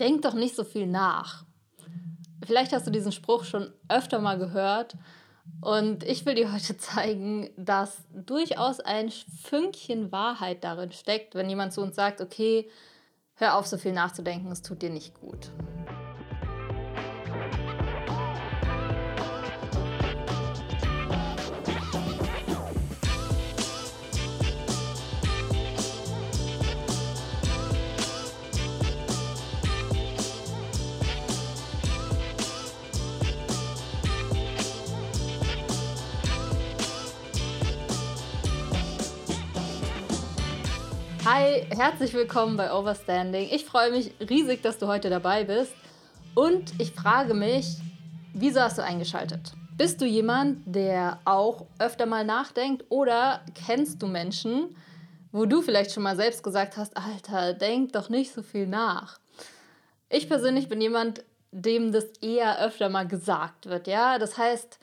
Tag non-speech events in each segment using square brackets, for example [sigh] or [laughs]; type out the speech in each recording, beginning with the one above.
denk doch nicht so viel nach. Vielleicht hast du diesen Spruch schon öfter mal gehört und ich will dir heute zeigen, dass durchaus ein Fünkchen Wahrheit darin steckt, wenn jemand zu uns sagt, okay, hör auf so viel nachzudenken, es tut dir nicht gut. Hi, herzlich willkommen bei Overstanding. Ich freue mich riesig, dass du heute dabei bist. Und ich frage mich, wieso hast du eingeschaltet? Bist du jemand, der auch öfter mal nachdenkt oder kennst du Menschen, wo du vielleicht schon mal selbst gesagt hast, Alter, denk doch nicht so viel nach. Ich persönlich bin jemand, dem das eher öfter mal gesagt wird, ja? Das heißt,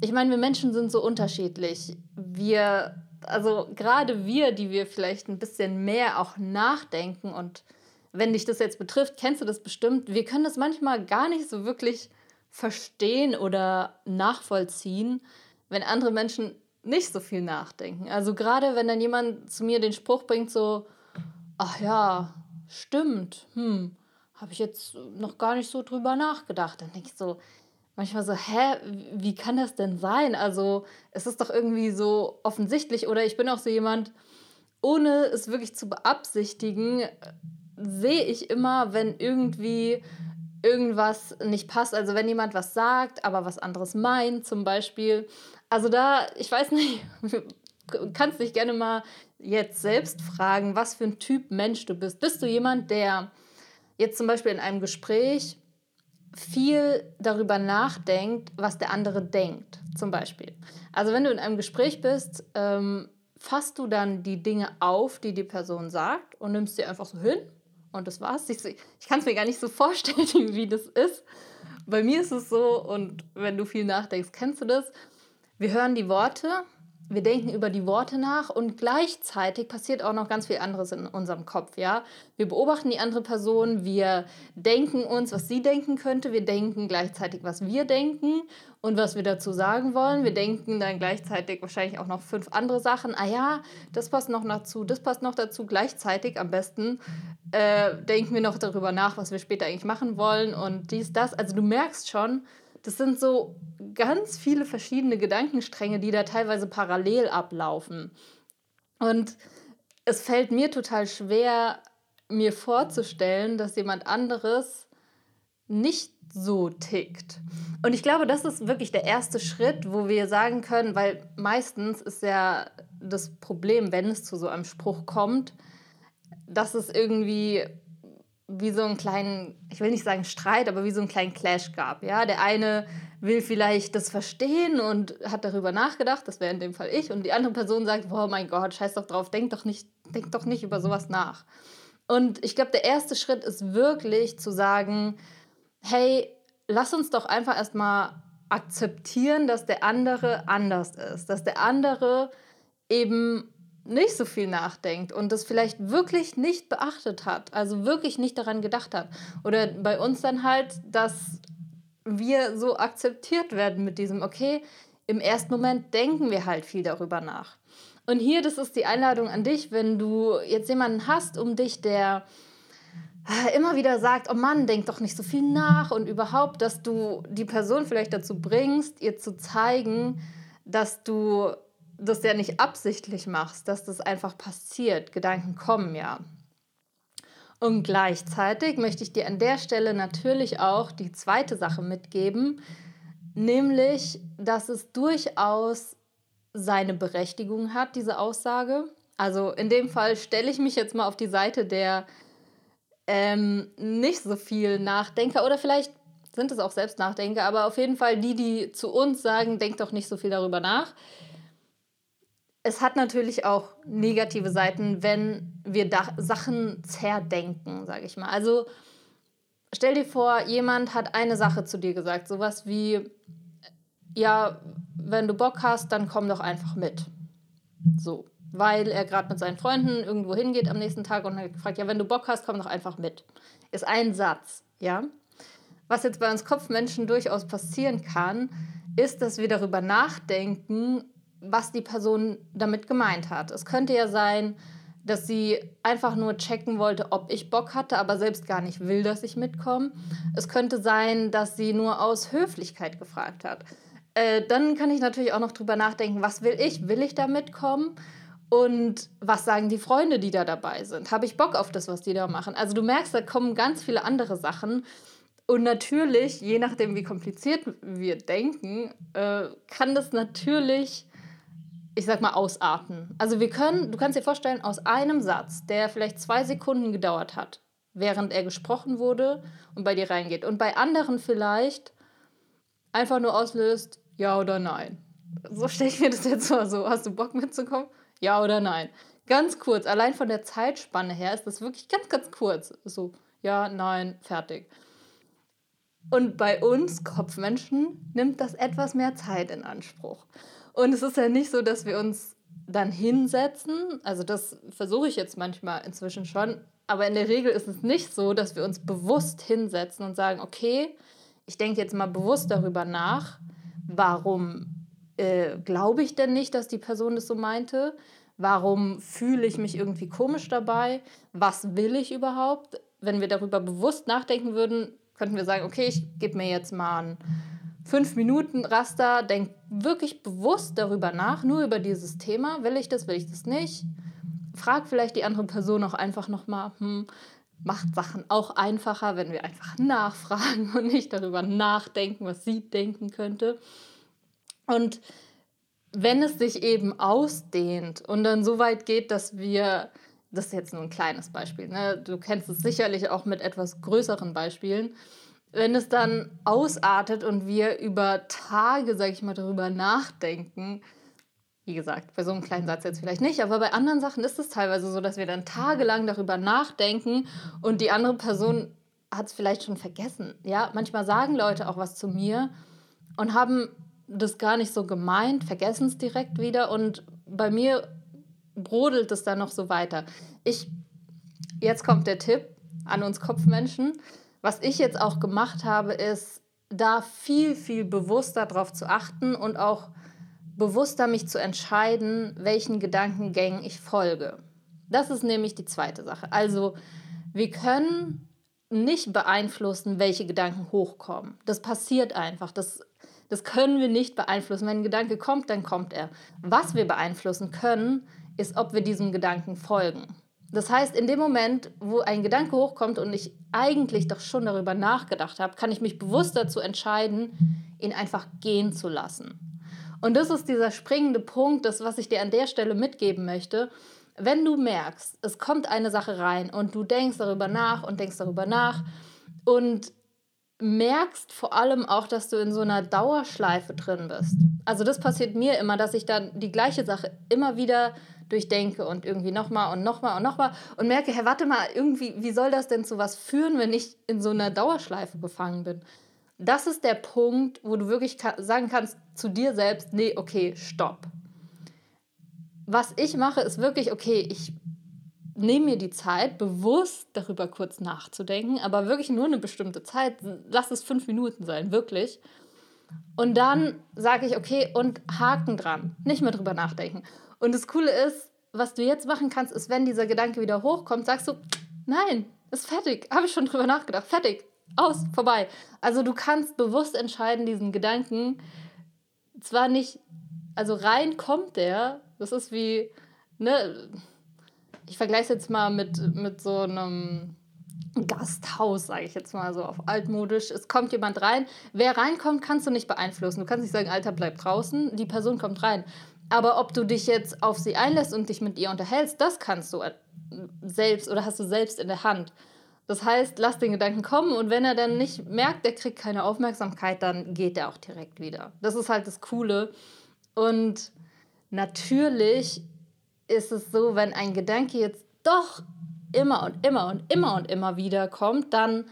ich meine, wir Menschen sind so unterschiedlich. Wir also gerade wir, die wir vielleicht ein bisschen mehr auch nachdenken und wenn dich das jetzt betrifft, kennst du das bestimmt, wir können das manchmal gar nicht so wirklich verstehen oder nachvollziehen, wenn andere Menschen nicht so viel nachdenken. Also gerade wenn dann jemand zu mir den Spruch bringt, so, ach ja, stimmt, hm, habe ich jetzt noch gar nicht so drüber nachgedacht. Dann denke ich so, manchmal so, hä, wie kann das denn sein? Also es ist doch irgendwie so offensichtlich oder ich bin auch so jemand, ohne es wirklich zu beabsichtigen, sehe ich immer, wenn irgendwie irgendwas nicht passt. Also wenn jemand was sagt, aber was anderes meint zum Beispiel. Also da, ich weiß nicht, kannst dich gerne mal jetzt selbst fragen, was für ein Typ Mensch du bist. Bist du jemand, der jetzt zum Beispiel in einem Gespräch viel darüber nachdenkt, was der andere denkt, zum Beispiel. Also wenn du in einem Gespräch bist, ähm, fasst du dann die Dinge auf, die die Person sagt und nimmst sie einfach so hin und das war's. Ich, ich kann es mir gar nicht so vorstellen, [laughs] wie das ist. Bei mir ist es so und wenn du viel nachdenkst, kennst du das. Wir hören die Worte wir denken über die Worte nach und gleichzeitig passiert auch noch ganz viel anderes in unserem Kopf, ja. Wir beobachten die andere Person, wir denken uns, was sie denken könnte, wir denken gleichzeitig, was wir denken und was wir dazu sagen wollen. Wir denken dann gleichzeitig wahrscheinlich auch noch fünf andere Sachen. Ah ja, das passt noch dazu, das passt noch dazu. Gleichzeitig am besten äh, denken wir noch darüber nach, was wir später eigentlich machen wollen und dies, das. Also du merkst schon, das sind so ganz viele verschiedene Gedankenstränge, die da teilweise parallel ablaufen. Und es fällt mir total schwer, mir vorzustellen, dass jemand anderes nicht so tickt. Und ich glaube, das ist wirklich der erste Schritt, wo wir sagen können, weil meistens ist ja das Problem, wenn es zu so einem Spruch kommt, dass es irgendwie wie so einen kleinen, ich will nicht sagen Streit, aber wie so einen kleinen Clash gab. Ja, der eine will vielleicht das verstehen und hat darüber nachgedacht, das wäre in dem Fall ich, und die andere Person sagt, oh mein Gott, scheiß doch drauf, denk doch nicht, denk doch nicht über sowas nach. Und ich glaube, der erste Schritt ist wirklich zu sagen, hey, lass uns doch einfach erstmal akzeptieren, dass der andere anders ist, dass der andere eben nicht so viel nachdenkt und das vielleicht wirklich nicht beachtet hat, also wirklich nicht daran gedacht hat. Oder bei uns dann halt, dass wir so akzeptiert werden mit diesem, okay, im ersten Moment denken wir halt viel darüber nach. Und hier, das ist die Einladung an dich, wenn du jetzt jemanden hast um dich, der äh, immer wieder sagt, oh Mann, denk doch nicht so viel nach und überhaupt, dass du die Person vielleicht dazu bringst, ihr zu zeigen, dass du das ja nicht absichtlich machst, dass das einfach passiert. Gedanken kommen ja. Und gleichzeitig möchte ich dir an der Stelle natürlich auch die zweite Sache mitgeben, nämlich, dass es durchaus seine Berechtigung hat, diese Aussage. Also in dem Fall stelle ich mich jetzt mal auf die Seite der ähm, nicht so viel Nachdenker oder vielleicht sind es auch selbst Nachdenker, aber auf jeden Fall die, die zu uns sagen, denk doch nicht so viel darüber nach es hat natürlich auch negative Seiten, wenn wir Sachen zerdenken, sage ich mal. Also stell dir vor, jemand hat eine Sache zu dir gesagt, sowas wie, ja, wenn du Bock hast, dann komm doch einfach mit. So. weil er gerade mit seinen Freunden irgendwo hingeht am nächsten Tag und er fragt, ja, wenn du Bock hast, komm doch einfach mit. Ist ein Satz, ja. Was jetzt bei uns Kopfmenschen durchaus passieren kann, ist, dass wir darüber nachdenken, was die Person damit gemeint hat. Es könnte ja sein, dass sie einfach nur checken wollte, ob ich Bock hatte, aber selbst gar nicht will, dass ich mitkomme. Es könnte sein, dass sie nur aus Höflichkeit gefragt hat. Äh, dann kann ich natürlich auch noch drüber nachdenken, was will ich? Will ich da mitkommen? Und was sagen die Freunde, die da dabei sind? Habe ich Bock auf das, was die da machen? Also du merkst, da kommen ganz viele andere Sachen. Und natürlich, je nachdem, wie kompliziert wir denken, äh, kann das natürlich ich sag mal, ausarten. Also wir können, du kannst dir vorstellen, aus einem Satz, der vielleicht zwei Sekunden gedauert hat, während er gesprochen wurde und bei dir reingeht. Und bei anderen vielleicht einfach nur auslöst, ja oder nein. So stelle ich mir das jetzt mal so. Hast du Bock mitzukommen? Ja oder nein? Ganz kurz, allein von der Zeitspanne her ist das wirklich ganz, ganz kurz. So, ja, nein, fertig. Und bei uns Kopfmenschen nimmt das etwas mehr Zeit in Anspruch. Und es ist ja nicht so, dass wir uns dann hinsetzen. Also das versuche ich jetzt manchmal inzwischen schon. Aber in der Regel ist es nicht so, dass wir uns bewusst hinsetzen und sagen, okay, ich denke jetzt mal bewusst darüber nach, warum äh, glaube ich denn nicht, dass die Person das so meinte? Warum fühle ich mich irgendwie komisch dabei? Was will ich überhaupt? Wenn wir darüber bewusst nachdenken würden, könnten wir sagen, okay, ich gebe mir jetzt mal ein fünf Minuten Raster, denk wirklich bewusst darüber nach, nur über dieses Thema. Will ich das, will ich das nicht? Frag vielleicht die andere Person auch einfach nochmal, hm, macht Sachen auch einfacher, wenn wir einfach nachfragen [laughs] und nicht darüber nachdenken, was sie denken könnte. Und wenn es sich eben ausdehnt und dann so weit geht, dass wir, das ist jetzt nur ein kleines Beispiel, ne? du kennst es sicherlich auch mit etwas größeren Beispielen, wenn es dann ausartet und wir über Tage, sag ich mal, darüber nachdenken, wie gesagt, bei so einem kleinen Satz jetzt vielleicht nicht, aber bei anderen Sachen ist es teilweise so, dass wir dann tagelang darüber nachdenken und die andere Person hat es vielleicht schon vergessen. Ja, manchmal sagen Leute auch was zu mir und haben das gar nicht so gemeint, vergessen es direkt wieder und bei mir brodelt es dann noch so weiter. Ich, jetzt kommt der Tipp an uns Kopfmenschen was ich jetzt auch gemacht habe, ist, da viel, viel bewusster darauf zu achten und auch bewusster mich zu entscheiden, welchen Gedankengängen ich folge. Das ist nämlich die zweite Sache. Also wir können nicht beeinflussen, welche Gedanken hochkommen. Das passiert einfach. Das, das können wir nicht beeinflussen. Wenn ein Gedanke kommt, dann kommt er. Was wir beeinflussen können, ist, ob wir diesem Gedanken folgen. Das heißt, in dem Moment, wo ein Gedanke hochkommt und ich eigentlich doch schon darüber nachgedacht habe, kann ich mich bewusst dazu entscheiden, ihn einfach gehen zu lassen. Und das ist dieser springende Punkt, das, was ich dir an der Stelle mitgeben möchte. Wenn du merkst, es kommt eine Sache rein und du denkst darüber nach und denkst darüber nach und merkst vor allem auch, dass du in so einer Dauerschleife drin bist. Also das passiert mir immer, dass ich dann die gleiche Sache immer wieder durchdenke und irgendwie nochmal und nochmal und nochmal und merke, hey, warte mal, irgendwie, wie soll das denn zu was führen, wenn ich in so einer Dauerschleife gefangen bin? Das ist der Punkt, wo du wirklich sagen kannst zu dir selbst, nee, okay, stopp. Was ich mache, ist wirklich, okay, ich nehme mir die Zeit, bewusst darüber kurz nachzudenken, aber wirklich nur eine bestimmte Zeit, lass es fünf Minuten sein, wirklich. Und dann sage ich, okay, und Haken dran, nicht mehr drüber nachdenken. Und das Coole ist, was du jetzt machen kannst, ist, wenn dieser Gedanke wieder hochkommt, sagst du, nein, ist fertig, habe ich schon drüber nachgedacht, fertig, aus, vorbei. Also du kannst bewusst entscheiden, diesen Gedanken zwar nicht, also rein kommt der, das ist wie, ne, ich vergleiche es jetzt mal mit, mit so einem Gasthaus, sage ich jetzt mal so auf altmodisch. Es kommt jemand rein. Wer reinkommt, kannst du nicht beeinflussen. Du kannst nicht sagen, Alter, bleib draußen. Die Person kommt rein. Aber ob du dich jetzt auf sie einlässt und dich mit ihr unterhältst, das kannst du äh, selbst oder hast du selbst in der Hand. Das heißt, lass den Gedanken kommen und wenn er dann nicht merkt, der kriegt keine Aufmerksamkeit, dann geht er auch direkt wieder. Das ist halt das Coole. Und natürlich ist es so, wenn ein Gedanke jetzt doch immer und immer und immer und immer wieder kommt, dann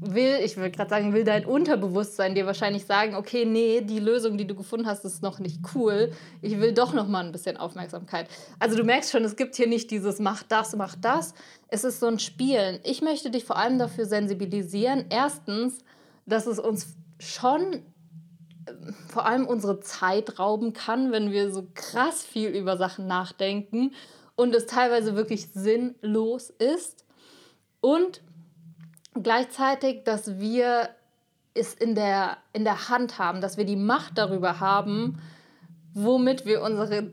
will, ich will gerade sagen, will dein Unterbewusstsein dir wahrscheinlich sagen, okay, nee, die Lösung, die du gefunden hast, ist noch nicht cool. Ich will doch noch mal ein bisschen Aufmerksamkeit. Also du merkst schon, es gibt hier nicht dieses mach das, mach das. Es ist so ein Spielen. Ich möchte dich vor allem dafür sensibilisieren. Erstens, dass es uns schon äh, vor allem unsere Zeit rauben kann, wenn wir so krass viel über Sachen nachdenken und es teilweise wirklich sinnlos ist. Und gleichzeitig, dass wir es in der, in der Hand haben, dass wir die Macht darüber haben, womit wir unsere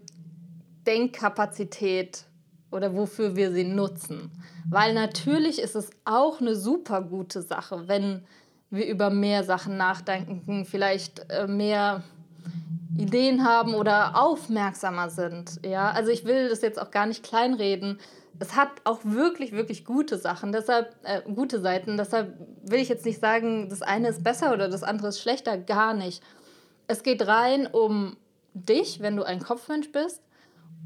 Denkkapazität oder wofür wir sie nutzen. Weil natürlich ist es auch eine super gute Sache, wenn wir über mehr Sachen nachdenken, vielleicht äh, mehr Ideen haben oder aufmerksamer sind. Ja, also ich will das jetzt auch gar nicht kleinreden es hat auch wirklich, wirklich gute Sachen, deshalb äh, gute Seiten. Deshalb will ich jetzt nicht sagen, das eine ist besser oder das andere ist schlechter, gar nicht. Es geht rein um dich, wenn du ein Kopfmensch bist,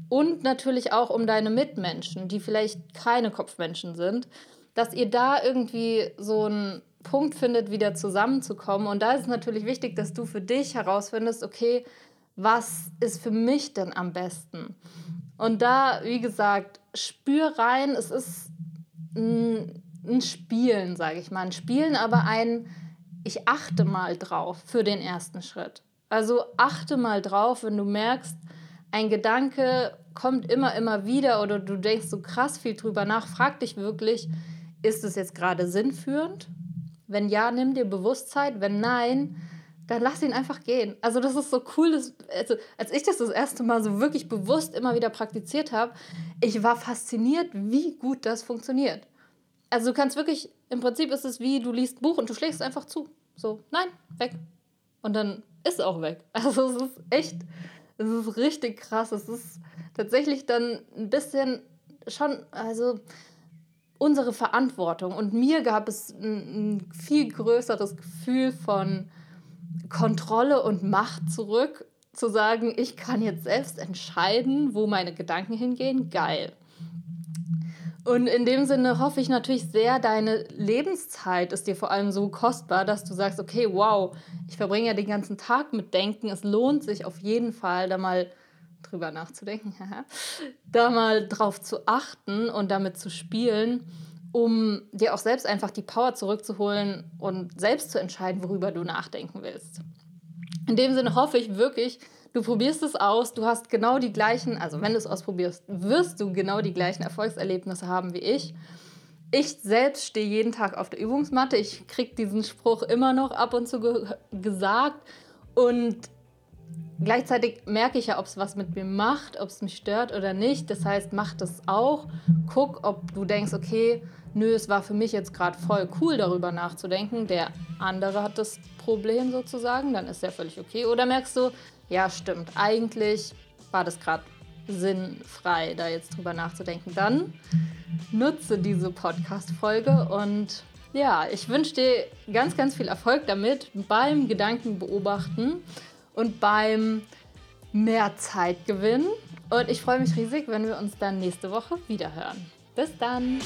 und natürlich auch um deine Mitmenschen, die vielleicht keine Kopfmenschen sind, dass ihr da irgendwie so einen Punkt findet, wieder zusammenzukommen. Und da ist es natürlich wichtig, dass du für dich herausfindest, okay, was ist für mich denn am besten? Und da, wie gesagt, spür rein, es ist ein, ein Spielen, sage ich mal. Ein Spielen, aber ein, ich achte mal drauf für den ersten Schritt. Also achte mal drauf, wenn du merkst, ein Gedanke kommt immer, immer wieder oder du denkst so krass viel drüber nach, frag dich wirklich, ist es jetzt gerade sinnführend? Wenn ja, nimm dir Bewusstsein. Wenn nein, dann lass ihn einfach gehen. Also das ist so cool, dass, also als ich das das erste Mal so wirklich bewusst immer wieder praktiziert habe, ich war fasziniert, wie gut das funktioniert. Also du kannst wirklich, im Prinzip ist es wie, du liest Buch und du schlägst einfach zu. So, nein, weg. Und dann ist es auch weg. [laughs] Also es ist echt, es ist richtig krass. Es ist tatsächlich dann ein bisschen schon, also unsere Verantwortung. Und mir gab es ein, ein viel größeres Gefühl von, Kontrolle und Macht zurück, zu sagen, ich kann jetzt selbst entscheiden, wo meine Gedanken hingehen. Geil. Und in dem Sinne hoffe ich natürlich sehr, deine Lebenszeit ist dir vor allem so kostbar, dass du sagst, okay, wow, ich verbringe ja den ganzen Tag mit Denken. Es lohnt sich auf jeden Fall, da mal drüber nachzudenken, [laughs] da mal drauf zu achten und damit zu spielen um dir auch selbst einfach die Power zurückzuholen und selbst zu entscheiden, worüber du nachdenken willst. In dem Sinne hoffe ich wirklich, du probierst es aus, du hast genau die gleichen, also wenn du es ausprobierst, wirst du genau die gleichen Erfolgserlebnisse haben wie ich. Ich selbst stehe jeden Tag auf der Übungsmatte. Ich kriege diesen Spruch immer noch ab und zu ge gesagt. Und gleichzeitig merke ich ja, ob es was mit mir macht, ob es mich stört oder nicht. Das heißt, mach das auch. Guck, ob du denkst, okay, nö, es war für mich jetzt gerade voll cool, darüber nachzudenken. Der andere hat das Problem sozusagen, dann ist ja völlig okay. Oder merkst du, ja, stimmt, eigentlich war das gerade sinnfrei, da jetzt drüber nachzudenken. Dann nutze diese Podcast-Folge und ja, ich wünsche dir ganz, ganz viel Erfolg damit beim Gedankenbeobachten und beim Mehrzeitgewinn. Und ich freue mich riesig, wenn wir uns dann nächste Woche wieder hören. Bis dann!